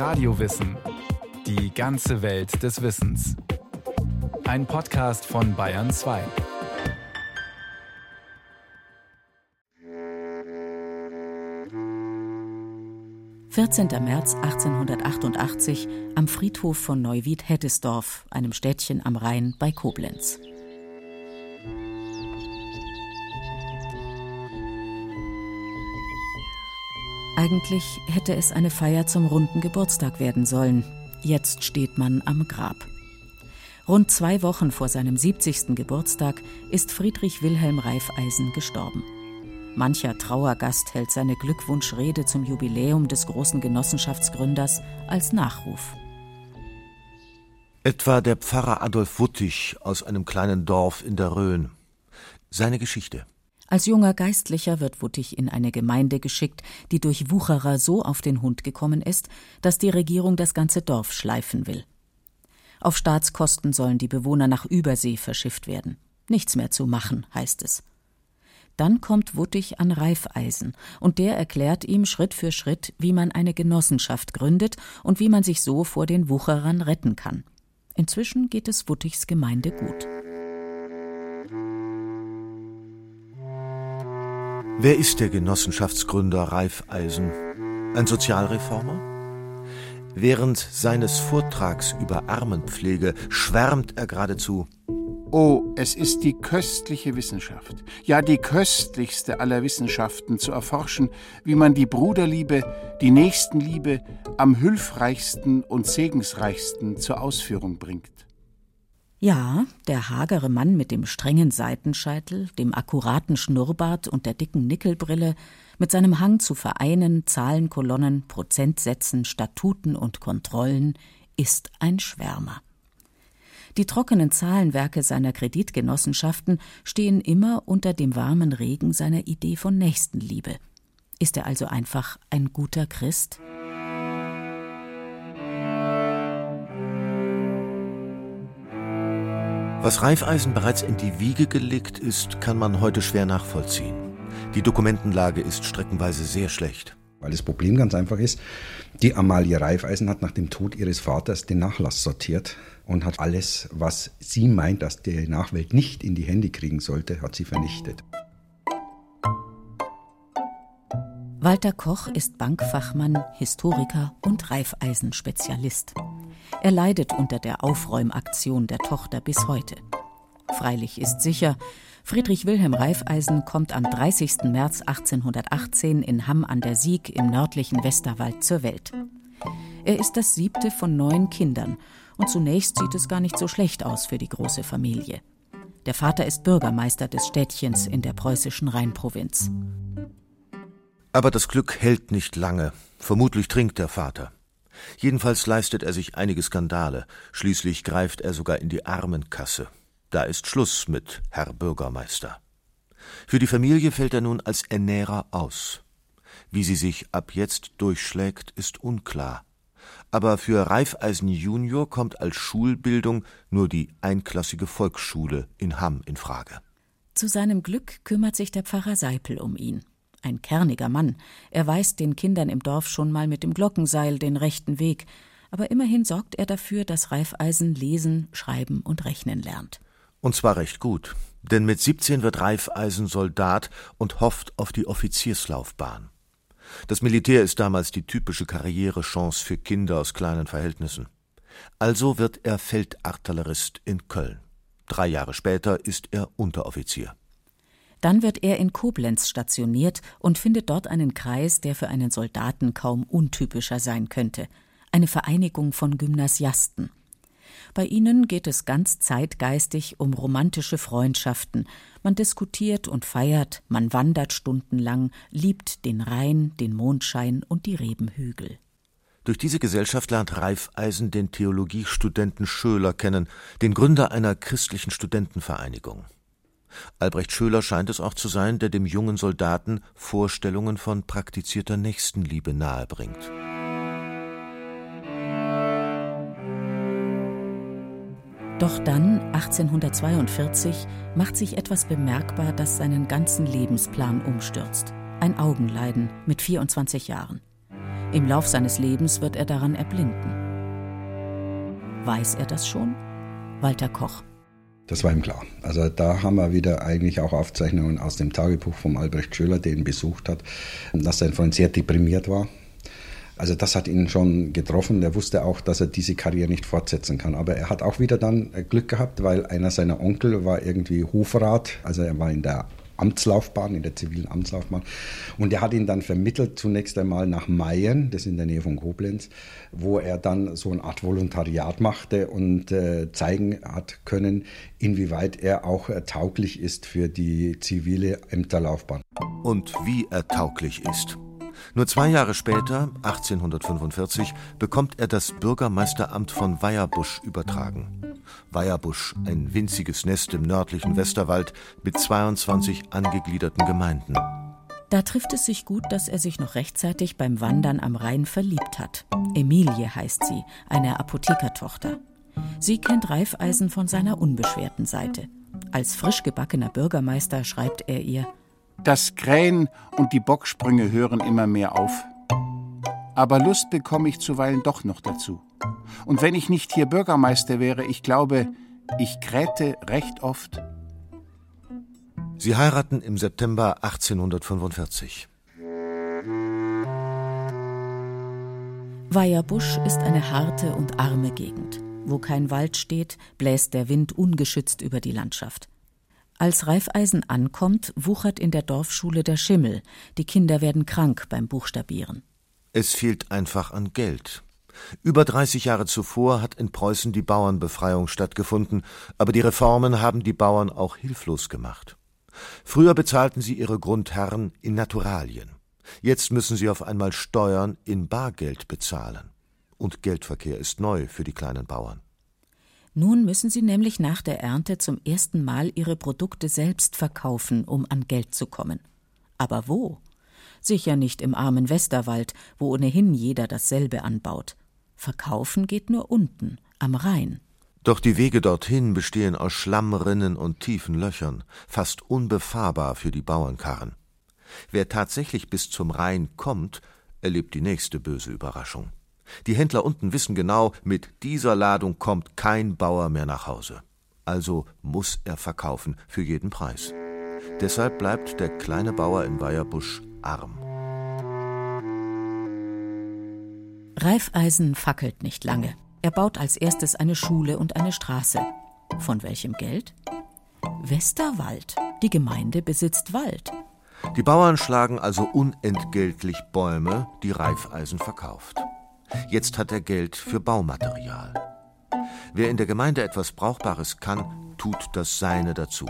Radiowissen. Die ganze Welt des Wissens. Ein Podcast von Bayern 2. »14. März 1888 am Friedhof von Neuwied-Heddesdorf, einem Städtchen am Rhein bei Koblenz. Eigentlich hätte es eine Feier zum runden Geburtstag werden sollen. Jetzt steht man am Grab. Rund zwei Wochen vor seinem 70. Geburtstag ist Friedrich Wilhelm Reifeisen gestorben. Mancher Trauergast hält seine Glückwunschrede zum Jubiläum des großen Genossenschaftsgründers als Nachruf. Etwa der Pfarrer Adolf Wuttig aus einem kleinen Dorf in der Rhön. Seine Geschichte. Als junger Geistlicher wird Wuttig in eine Gemeinde geschickt, die durch Wucherer so auf den Hund gekommen ist, dass die Regierung das ganze Dorf schleifen will. Auf Staatskosten sollen die Bewohner nach Übersee verschifft werden. Nichts mehr zu machen, heißt es. Dann kommt Wuttig an Reifeisen, und der erklärt ihm Schritt für Schritt, wie man eine Genossenschaft gründet und wie man sich so vor den Wucherern retten kann. Inzwischen geht es Wuttigs Gemeinde gut. Wer ist der Genossenschaftsgründer Reifeisen? Ein Sozialreformer? Während seines Vortrags über Armenpflege schwärmt er geradezu. Oh, es ist die köstliche Wissenschaft, ja die köstlichste aller Wissenschaften, zu erforschen, wie man die Bruderliebe, die Nächstenliebe am hilfreichsten und segensreichsten zur Ausführung bringt. Ja, der hagere Mann mit dem strengen Seitenscheitel, dem akkuraten Schnurrbart und der dicken Nickelbrille, mit seinem Hang zu Vereinen, Zahlenkolonnen, Prozentsätzen, Statuten und Kontrollen, ist ein Schwärmer. Die trockenen Zahlenwerke seiner Kreditgenossenschaften stehen immer unter dem warmen Regen seiner Idee von Nächstenliebe. Ist er also einfach ein guter Christ? Was Reifeisen bereits in die Wiege gelegt ist, kann man heute schwer nachvollziehen. Die Dokumentenlage ist streckenweise sehr schlecht. Weil das Problem ganz einfach ist, die Amalie Reifeisen hat nach dem Tod ihres Vaters den Nachlass sortiert und hat alles, was sie meint, dass die Nachwelt nicht in die Hände kriegen sollte, hat sie vernichtet. Walter Koch ist Bankfachmann, Historiker und Reifeisenspezialist. Er leidet unter der Aufräumaktion der Tochter bis heute. Freilich ist sicher, Friedrich Wilhelm Reifeisen kommt am 30. März 1818 in Hamm an der Sieg im nördlichen Westerwald zur Welt. Er ist das siebte von neun Kindern und zunächst sieht es gar nicht so schlecht aus für die große Familie. Der Vater ist Bürgermeister des Städtchens in der preußischen Rheinprovinz. Aber das Glück hält nicht lange. Vermutlich trinkt der Vater. Jedenfalls leistet er sich einige Skandale. Schließlich greift er sogar in die Armenkasse. Da ist Schluss mit Herr Bürgermeister. Für die Familie fällt er nun als Ernährer aus. Wie sie sich ab jetzt durchschlägt, ist unklar. Aber für Reifeisen Junior kommt als Schulbildung nur die einklassige Volksschule in Hamm in Frage. Zu seinem Glück kümmert sich der Pfarrer Seipel um ihn ein kerniger Mann. Er weist den Kindern im Dorf schon mal mit dem Glockenseil den rechten Weg, aber immerhin sorgt er dafür, dass Reifeisen lesen, schreiben und rechnen lernt. Und zwar recht gut, denn mit 17 wird Reifeisen Soldat und hofft auf die Offizierslaufbahn. Das Militär ist damals die typische Karrierechance für Kinder aus kleinen Verhältnissen. Also wird er Feldartillerist in Köln. Drei Jahre später ist er Unteroffizier. Dann wird er in Koblenz stationiert und findet dort einen Kreis, der für einen Soldaten kaum untypischer sein könnte, eine Vereinigung von Gymnasiasten. Bei ihnen geht es ganz zeitgeistig um romantische Freundschaften. Man diskutiert und feiert, man wandert stundenlang, liebt den Rhein, den Mondschein und die Rebenhügel. Durch diese Gesellschaft lernt Reifeisen den Theologiestudenten Schöler kennen, den Gründer einer christlichen Studentenvereinigung. Albrecht Schöler scheint es auch zu sein, der dem jungen Soldaten Vorstellungen von praktizierter Nächstenliebe nahebringt. Doch dann, 1842, macht sich etwas bemerkbar, das seinen ganzen Lebensplan umstürzt. Ein Augenleiden mit 24 Jahren. Im Lauf seines Lebens wird er daran erblinden. Weiß er das schon? Walter Koch. Das war ihm klar. Also da haben wir wieder eigentlich auch Aufzeichnungen aus dem Tagebuch von Albrecht Schöler, der ihn besucht hat, dass sein Freund sehr deprimiert war. Also das hat ihn schon getroffen. Er wusste auch, dass er diese Karriere nicht fortsetzen kann. Aber er hat auch wieder dann Glück gehabt, weil einer seiner Onkel war irgendwie Hofrat. Also er war in der Amtslaufbahn, in der zivilen Amtslaufbahn. Und er hat ihn dann vermittelt zunächst einmal nach Mayen, das ist in der Nähe von Koblenz, wo er dann so eine Art Volontariat machte und äh, zeigen hat können, inwieweit er auch äh, tauglich ist für die zivile Ämterlaufbahn. Und wie er tauglich ist. Nur zwei Jahre später, 1845, bekommt er das Bürgermeisteramt von Weierbusch übertragen. Weierbusch, ein winziges Nest im nördlichen Westerwald mit 22 angegliederten Gemeinden. Da trifft es sich gut, dass er sich noch rechtzeitig beim Wandern am Rhein verliebt hat. Emilie heißt sie, eine Apothekertochter. Sie kennt Reifeisen von seiner unbeschwerten Seite. Als frisch gebackener Bürgermeister schreibt er ihr: Das Krähen und die Bocksprünge hören immer mehr auf. Aber Lust bekomme ich zuweilen doch noch dazu. Und wenn ich nicht hier Bürgermeister wäre, ich glaube, ich krähte recht oft. Sie heiraten im September 1845. Weierbusch ist eine harte und arme Gegend. Wo kein Wald steht, bläst der Wind ungeschützt über die Landschaft. Als Reifeisen ankommt, wuchert in der Dorfschule der Schimmel. Die Kinder werden krank beim Buchstabieren. Es fehlt einfach an Geld. Über 30 Jahre zuvor hat in Preußen die Bauernbefreiung stattgefunden, aber die Reformen haben die Bauern auch hilflos gemacht. Früher bezahlten sie ihre Grundherren in Naturalien. Jetzt müssen sie auf einmal Steuern in Bargeld bezahlen. Und Geldverkehr ist neu für die kleinen Bauern. Nun müssen sie nämlich nach der Ernte zum ersten Mal ihre Produkte selbst verkaufen, um an Geld zu kommen. Aber wo? Sicher nicht im armen Westerwald, wo ohnehin jeder dasselbe anbaut. Verkaufen geht nur unten, am Rhein. Doch die Wege dorthin bestehen aus Schlammrinnen und tiefen Löchern, fast unbefahrbar für die Bauernkarren. Wer tatsächlich bis zum Rhein kommt, erlebt die nächste böse Überraschung. Die Händler unten wissen genau, mit dieser Ladung kommt kein Bauer mehr nach Hause. Also muss er verkaufen für jeden Preis. Deshalb bleibt der kleine Bauer in Weierbusch arm. Reifeisen fackelt nicht lange. Er baut als erstes eine Schule und eine Straße. Von welchem Geld? Westerwald. Die Gemeinde besitzt Wald. Die Bauern schlagen also unentgeltlich Bäume, die Reifeisen verkauft. Jetzt hat er Geld für Baumaterial. Wer in der Gemeinde etwas Brauchbares kann, tut das Seine dazu.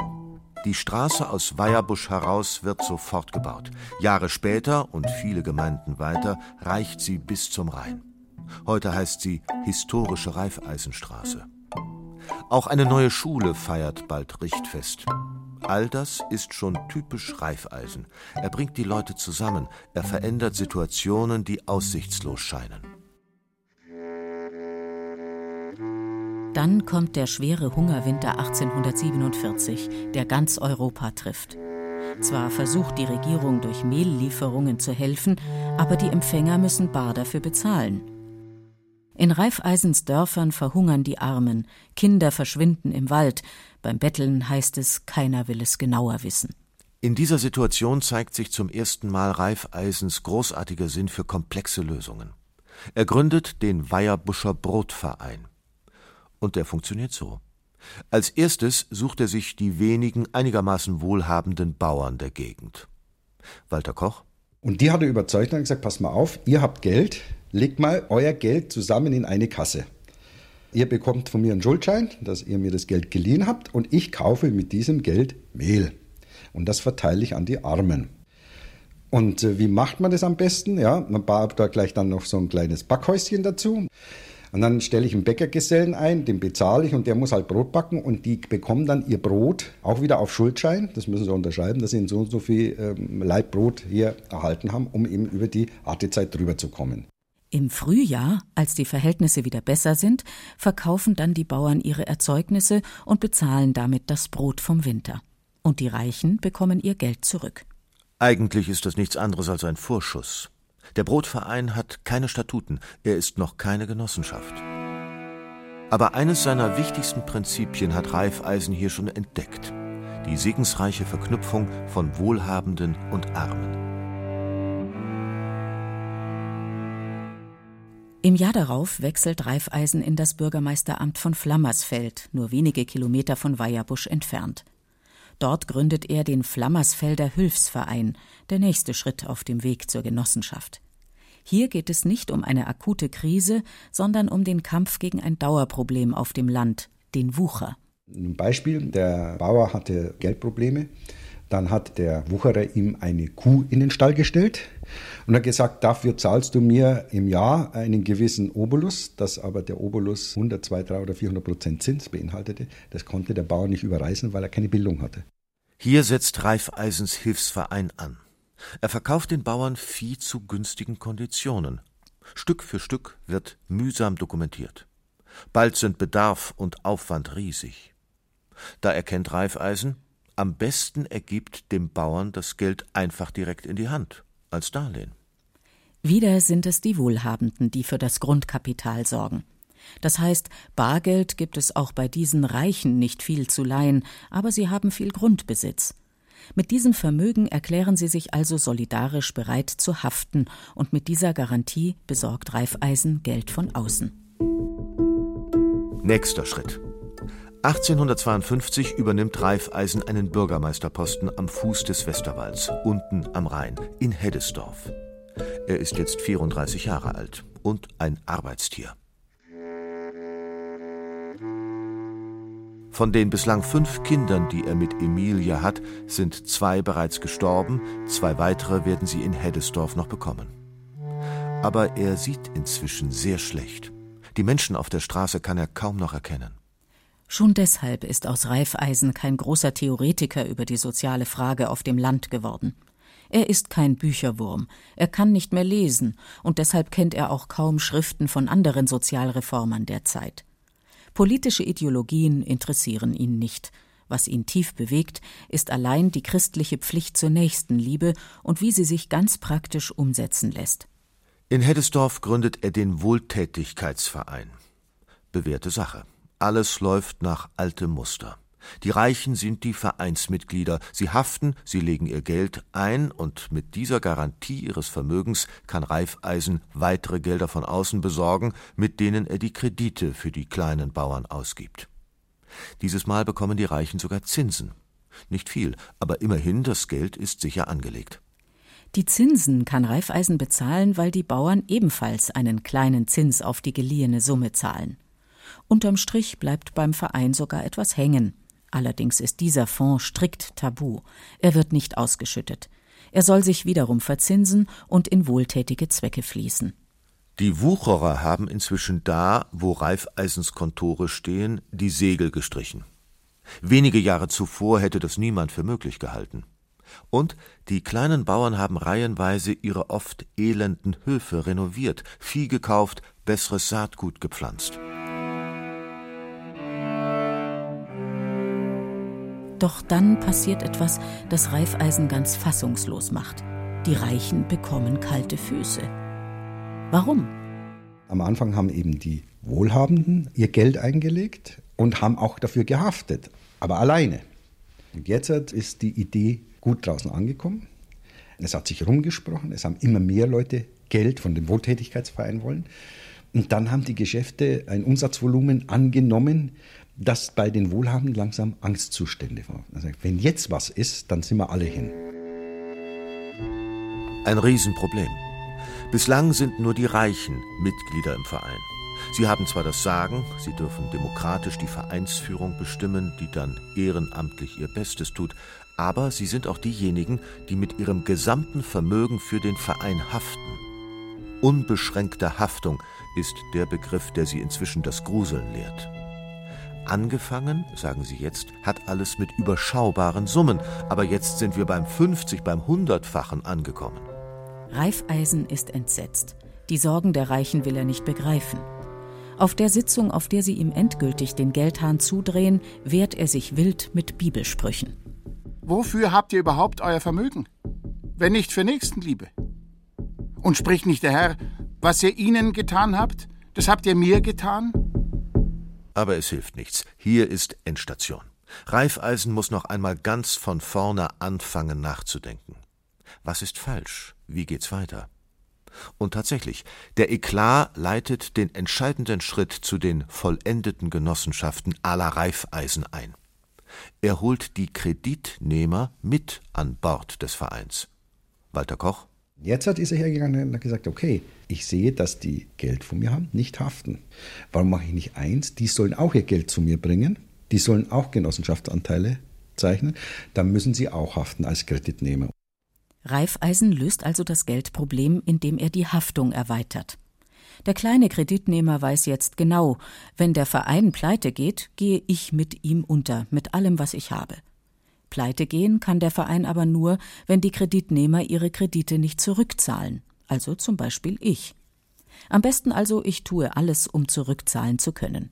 Die Straße aus Weierbusch heraus wird sofort gebaut. Jahre später und viele Gemeinden weiter reicht sie bis zum Rhein. Heute heißt sie Historische Reifeisenstraße. Auch eine neue Schule feiert bald Richtfest. All das ist schon typisch Reifeisen. Er bringt die Leute zusammen, er verändert Situationen, die aussichtslos scheinen. Dann kommt der schwere Hungerwinter 1847, der ganz Europa trifft. Zwar versucht die Regierung durch Mehllieferungen zu helfen, aber die Empfänger müssen bar dafür bezahlen. In Reifeisens Dörfern verhungern die Armen, Kinder verschwinden im Wald, beim Betteln heißt es, keiner will es genauer wissen. In dieser Situation zeigt sich zum ersten Mal Reifeisens großartiger Sinn für komplexe Lösungen. Er gründet den Weierbuscher Brotverein. Und der funktioniert so. Als erstes sucht er sich die wenigen einigermaßen wohlhabenden Bauern der Gegend. Walter Koch. Und die hat er überzeugt und gesagt, pass mal auf, ihr habt Geld, legt mal euer Geld zusammen in eine Kasse. Ihr bekommt von mir einen Schuldschein, dass ihr mir das Geld geliehen habt und ich kaufe mit diesem Geld Mehl. Und das verteile ich an die Armen. Und äh, wie macht man das am besten? Ja, man baut da gleich dann noch so ein kleines Backhäuschen dazu. Und dann stelle ich einen Bäckergesellen ein, den bezahle ich und der muss halt Brot backen und die bekommen dann ihr Brot auch wieder auf Schuldschein. Das müssen sie unterschreiben, dass sie so und so viel ähm, Leib Brot hier erhalten haben, um eben über die Artezeit drüber zu kommen. Im Frühjahr, als die Verhältnisse wieder besser sind, verkaufen dann die Bauern ihre Erzeugnisse und bezahlen damit das Brot vom Winter. Und die Reichen bekommen ihr Geld zurück. Eigentlich ist das nichts anderes als ein Vorschuss. Der Brotverein hat keine Statuten, er ist noch keine Genossenschaft. Aber eines seiner wichtigsten Prinzipien hat Raiffeisen hier schon entdeckt. Die segensreiche Verknüpfung von Wohlhabenden und Armen. Im Jahr darauf wechselt Raiffeisen in das Bürgermeisteramt von Flammersfeld, nur wenige Kilometer von Weierbusch entfernt. Dort gründet er den Flammersfelder Hilfsverein, der nächste Schritt auf dem Weg zur Genossenschaft. Hier geht es nicht um eine akute Krise, sondern um den Kampf gegen ein Dauerproblem auf dem Land, den Wucher. Ein Beispiel, der Bauer hatte Geldprobleme dann hat der Wucherer ihm eine Kuh in den Stall gestellt und hat gesagt, dafür zahlst du mir im Jahr einen gewissen Obolus, das aber der Obolus 100, 200, 300 oder 400 Prozent Zins beinhaltete. Das konnte der Bauer nicht überreißen, weil er keine Bildung hatte. Hier setzt Raiffeisens Hilfsverein an. Er verkauft den Bauern Vieh zu günstigen Konditionen. Stück für Stück wird mühsam dokumentiert. Bald sind Bedarf und Aufwand riesig. Da erkennt Raiffeisen, am besten ergibt dem Bauern das Geld einfach direkt in die Hand, als Darlehen. Wieder sind es die Wohlhabenden, die für das Grundkapital sorgen. Das heißt, Bargeld gibt es auch bei diesen Reichen nicht viel zu leihen, aber sie haben viel Grundbesitz. Mit diesem Vermögen erklären sie sich also solidarisch bereit zu haften, und mit dieser Garantie besorgt Raiffeisen Geld von außen. Nächster Schritt. 1852 übernimmt Raiffeisen einen Bürgermeisterposten am Fuß des Westerwalds, unten am Rhein, in Heddesdorf. Er ist jetzt 34 Jahre alt und ein Arbeitstier. Von den bislang fünf Kindern, die er mit Emilie hat, sind zwei bereits gestorben, zwei weitere werden sie in Heddesdorf noch bekommen. Aber er sieht inzwischen sehr schlecht. Die Menschen auf der Straße kann er kaum noch erkennen. Schon deshalb ist aus Reifeisen kein großer Theoretiker über die soziale Frage auf dem Land geworden. Er ist kein Bücherwurm, er kann nicht mehr lesen, und deshalb kennt er auch kaum Schriften von anderen Sozialreformern der Zeit. Politische Ideologien interessieren ihn nicht. Was ihn tief bewegt, ist allein die christliche Pflicht zur Nächstenliebe und wie sie sich ganz praktisch umsetzen lässt. In Heddesdorf gründet er den Wohltätigkeitsverein. Bewährte Sache. Alles läuft nach altem Muster. Die Reichen sind die Vereinsmitglieder, sie haften, sie legen ihr Geld ein, und mit dieser Garantie ihres Vermögens kann Reifeisen weitere Gelder von außen besorgen, mit denen er die Kredite für die kleinen Bauern ausgibt. Dieses Mal bekommen die Reichen sogar Zinsen. Nicht viel, aber immerhin das Geld ist sicher angelegt. Die Zinsen kann Reifeisen bezahlen, weil die Bauern ebenfalls einen kleinen Zins auf die geliehene Summe zahlen. Unterm Strich bleibt beim Verein sogar etwas hängen. Allerdings ist dieser Fonds strikt tabu. Er wird nicht ausgeschüttet. Er soll sich wiederum verzinsen und in wohltätige Zwecke fließen. Die Wucherer haben inzwischen da, wo Reifeisens Kontore stehen, die Segel gestrichen. Wenige Jahre zuvor hätte das niemand für möglich gehalten. Und die kleinen Bauern haben reihenweise ihre oft elenden Höfe renoviert, Vieh gekauft, besseres Saatgut gepflanzt. Doch dann passiert etwas, das Reifeisen ganz fassungslos macht. Die Reichen bekommen kalte Füße. Warum? Am Anfang haben eben die Wohlhabenden ihr Geld eingelegt und haben auch dafür gehaftet, aber alleine. Und jetzt ist die Idee gut draußen angekommen. Es hat sich rumgesprochen, es haben immer mehr Leute Geld von dem Wohltätigkeitsverein wollen. Und dann haben die Geschäfte ein Umsatzvolumen angenommen, dass bei den Wohlhabenden langsam Angstzustände waren. Also wenn jetzt was ist, dann sind wir alle hin. Ein Riesenproblem. Bislang sind nur die Reichen Mitglieder im Verein. Sie haben zwar das Sagen, sie dürfen demokratisch die Vereinsführung bestimmen, die dann ehrenamtlich ihr Bestes tut, aber sie sind auch diejenigen, die mit ihrem gesamten Vermögen für den Verein haften. Unbeschränkte Haftung ist der Begriff, der sie inzwischen das Gruseln lehrt. Angefangen, sagen Sie jetzt, hat alles mit überschaubaren Summen, aber jetzt sind wir beim 50, beim Hundertfachen angekommen. Reifeisen ist entsetzt. Die Sorgen der Reichen will er nicht begreifen. Auf der Sitzung, auf der sie ihm endgültig den Geldhahn zudrehen, wehrt er sich wild mit Bibelsprüchen. Wofür habt ihr überhaupt euer Vermögen? Wenn nicht für Nächstenliebe? Und spricht nicht der Herr, was ihr ihnen getan habt, das habt ihr mir getan? Aber es hilft nichts. Hier ist Endstation. Reifeisen muss noch einmal ganz von vorne anfangen nachzudenken. Was ist falsch? Wie geht's weiter? Und tatsächlich, der Eklat leitet den entscheidenden Schritt zu den vollendeten Genossenschaften aller Reifeisen ein. Er holt die Kreditnehmer mit an Bord des Vereins. Walter Koch? Jetzt hat er hergegangen und hat gesagt, okay, ich sehe, dass die Geld von mir haben, nicht haften. Warum mache ich nicht eins? Die sollen auch ihr Geld zu mir bringen. Die sollen auch Genossenschaftsanteile zeichnen. Dann müssen sie auch haften als Kreditnehmer. Raiffeisen löst also das Geldproblem, indem er die Haftung erweitert. Der kleine Kreditnehmer weiß jetzt genau, wenn der Verein pleite geht, gehe ich mit ihm unter, mit allem, was ich habe. Pleite gehen kann der Verein aber nur, wenn die Kreditnehmer ihre Kredite nicht zurückzahlen, also zum Beispiel ich. Am besten also, ich tue alles, um zurückzahlen zu können.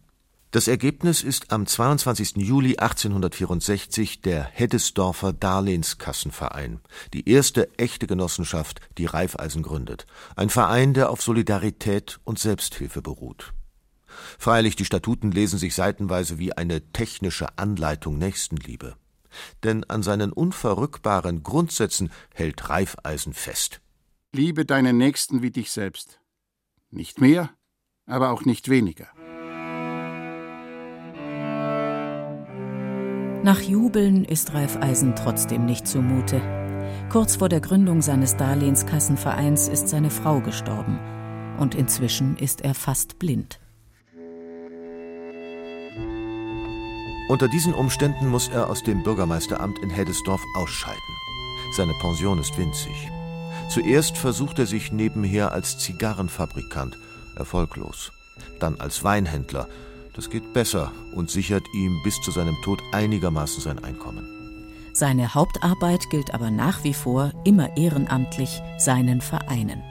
Das Ergebnis ist am 22. Juli 1864 der Heddesdorfer Darlehenskassenverein, die erste echte Genossenschaft, die Raiffeisen gründet, ein Verein, der auf Solidarität und Selbsthilfe beruht. Freilich, die Statuten lesen sich seitenweise wie eine technische Anleitung Nächstenliebe. Denn an seinen unverrückbaren Grundsätzen hält Reifeisen fest. Liebe deinen Nächsten wie dich selbst. Nicht mehr, aber auch nicht weniger. Nach Jubeln ist Raiffeisen trotzdem nicht zumute. Kurz vor der Gründung seines Darlehenskassenvereins ist seine Frau gestorben. Und inzwischen ist er fast blind. Unter diesen Umständen muss er aus dem Bürgermeisteramt in Heddesdorf ausscheiden. Seine Pension ist winzig. Zuerst versucht er sich nebenher als Zigarrenfabrikant, erfolglos. Dann als Weinhändler, das geht besser und sichert ihm bis zu seinem Tod einigermaßen sein Einkommen. Seine Hauptarbeit gilt aber nach wie vor immer ehrenamtlich seinen Vereinen.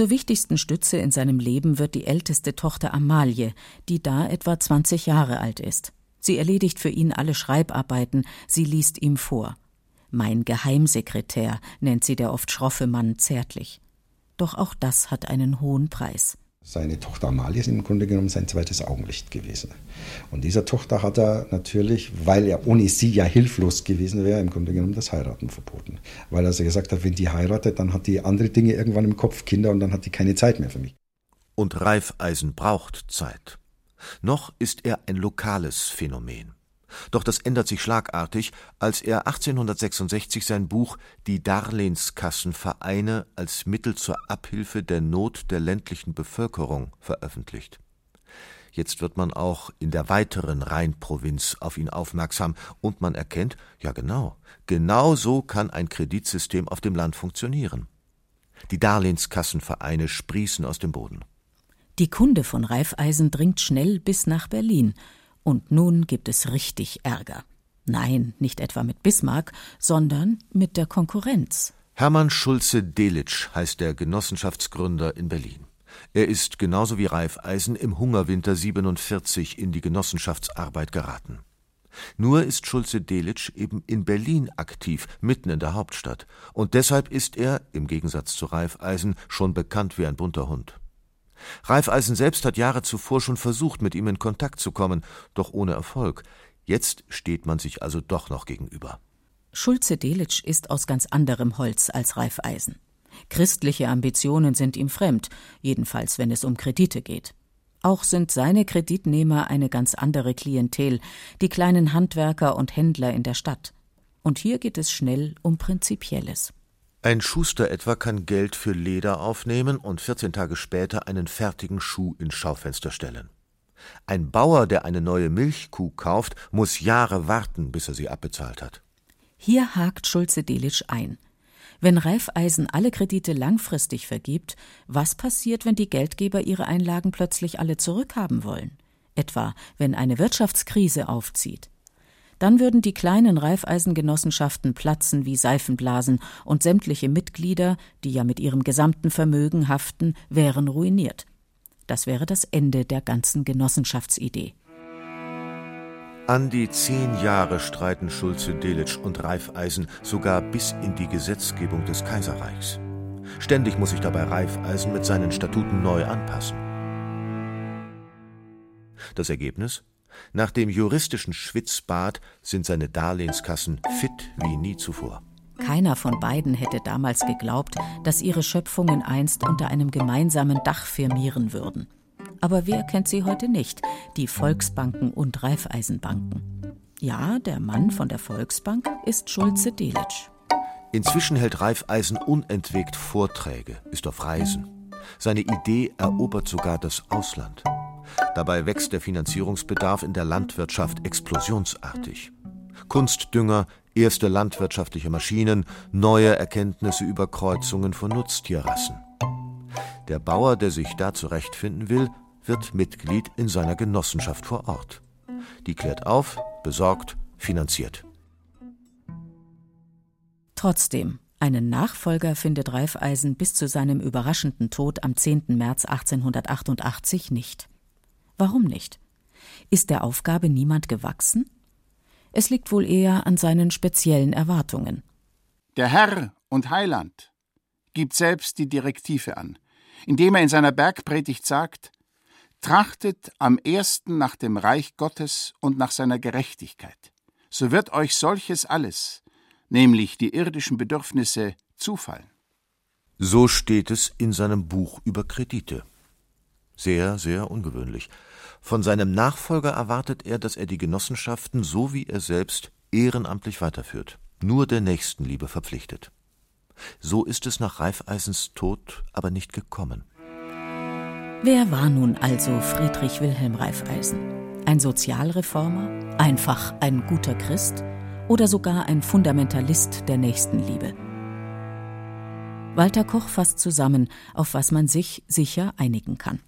Zur wichtigsten Stütze in seinem Leben wird die älteste Tochter Amalie, die da etwa 20 Jahre alt ist. Sie erledigt für ihn alle Schreibarbeiten, sie liest ihm vor. Mein Geheimsekretär nennt sie der oft schroffe Mann zärtlich. Doch auch das hat einen hohen Preis. Seine Tochter Amalie ist im Grunde genommen sein zweites Augenlicht gewesen. Und dieser Tochter hat er natürlich, weil er ohne sie ja hilflos gewesen wäre, im Grunde genommen das Heiraten verboten. Weil er also gesagt hat, wenn die heiratet, dann hat die andere Dinge irgendwann im Kopf, Kinder, und dann hat die keine Zeit mehr für mich. Und Reifeisen braucht Zeit. Noch ist er ein lokales Phänomen. Doch das ändert sich schlagartig, als er 1866 sein Buch Die Darlehenskassenvereine als Mittel zur Abhilfe der Not der ländlichen Bevölkerung veröffentlicht. Jetzt wird man auch in der weiteren Rheinprovinz auf ihn aufmerksam und man erkennt, ja genau, genau so kann ein Kreditsystem auf dem Land funktionieren. Die Darlehenskassenvereine sprießen aus dem Boden. Die Kunde von Reifeisen dringt schnell bis nach Berlin und nun gibt es richtig Ärger. Nein, nicht etwa mit Bismarck, sondern mit der Konkurrenz. Hermann Schulze Delitzsch heißt der Genossenschaftsgründer in Berlin. Er ist genauso wie Reifeisen im Hungerwinter 47 in die Genossenschaftsarbeit geraten. Nur ist Schulze Delitzsch eben in Berlin aktiv, mitten in der Hauptstadt. Und deshalb ist er, im Gegensatz zu Reifeisen, schon bekannt wie ein bunter Hund. Reifeisen selbst hat Jahre zuvor schon versucht, mit ihm in Kontakt zu kommen, doch ohne Erfolg. Jetzt steht man sich also doch noch gegenüber. Schulze Delitzsch ist aus ganz anderem Holz als Reifeisen. Christliche Ambitionen sind ihm fremd, jedenfalls wenn es um Kredite geht. Auch sind seine Kreditnehmer eine ganz andere Klientel, die kleinen Handwerker und Händler in der Stadt. Und hier geht es schnell um Prinzipielles. Ein Schuster etwa kann Geld für Leder aufnehmen und 14 Tage später einen fertigen Schuh ins Schaufenster stellen. Ein Bauer, der eine neue Milchkuh kauft, muss Jahre warten, bis er sie abbezahlt hat. Hier hakt Schulze Delitzsch ein. Wenn Reifeisen alle Kredite langfristig vergibt, was passiert, wenn die Geldgeber ihre Einlagen plötzlich alle zurückhaben wollen? Etwa, wenn eine Wirtschaftskrise aufzieht dann würden die kleinen Reifeisengenossenschaften platzen wie Seifenblasen und sämtliche Mitglieder, die ja mit ihrem gesamten Vermögen haften, wären ruiniert. Das wäre das Ende der ganzen Genossenschaftsidee. An die zehn Jahre streiten Schulze Delitzsch und Raiffeisen sogar bis in die Gesetzgebung des Kaiserreichs. Ständig muss sich dabei Raiffeisen mit seinen Statuten neu anpassen. Das Ergebnis? Nach dem juristischen Schwitzbad sind seine Darlehenskassen fit wie nie zuvor. Keiner von beiden hätte damals geglaubt, dass ihre Schöpfungen einst unter einem gemeinsamen Dach firmieren würden. Aber wer kennt sie heute nicht? Die Volksbanken und Raiffeisenbanken. Ja, der Mann von der Volksbank ist Schulze Delitzsch. Inzwischen hält Raiffeisen unentwegt Vorträge, ist auf Reisen. Seine Idee erobert sogar das Ausland. Dabei wächst der Finanzierungsbedarf in der Landwirtschaft explosionsartig. Kunstdünger, erste landwirtschaftliche Maschinen, neue Erkenntnisse über Kreuzungen von Nutztierrassen. Der Bauer, der sich da zurechtfinden will, wird Mitglied in seiner Genossenschaft vor Ort. Die klärt auf, besorgt, finanziert. Trotzdem, einen Nachfolger findet Raiffeisen bis zu seinem überraschenden Tod am 10. März 1888 nicht. Warum nicht? Ist der Aufgabe niemand gewachsen? Es liegt wohl eher an seinen speziellen Erwartungen. Der Herr und Heiland gibt selbst die Direktive an, indem er in seiner Bergpredigt sagt, Trachtet am ersten nach dem Reich Gottes und nach seiner Gerechtigkeit, so wird euch solches alles, nämlich die irdischen Bedürfnisse, zufallen. So steht es in seinem Buch über Kredite. Sehr, sehr ungewöhnlich. Von seinem Nachfolger erwartet er, dass er die Genossenschaften so wie er selbst ehrenamtlich weiterführt, nur der Nächstenliebe verpflichtet. So ist es nach Reifeisens Tod aber nicht gekommen. Wer war nun also Friedrich Wilhelm Reifeisen? Ein Sozialreformer? Einfach ein guter Christ? Oder sogar ein Fundamentalist der Nächstenliebe? Walter Koch fasst zusammen, auf was man sich sicher einigen kann.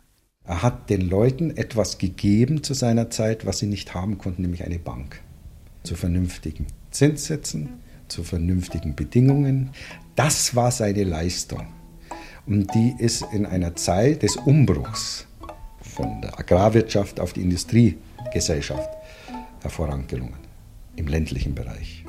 Er hat den Leuten etwas gegeben zu seiner Zeit, was sie nicht haben konnten, nämlich eine Bank. Zu vernünftigen Zinssätzen, zu vernünftigen Bedingungen. Das war seine Leistung. Und die ist in einer Zeit des Umbruchs von der Agrarwirtschaft auf die Industriegesellschaft hervorgelungen im ländlichen Bereich.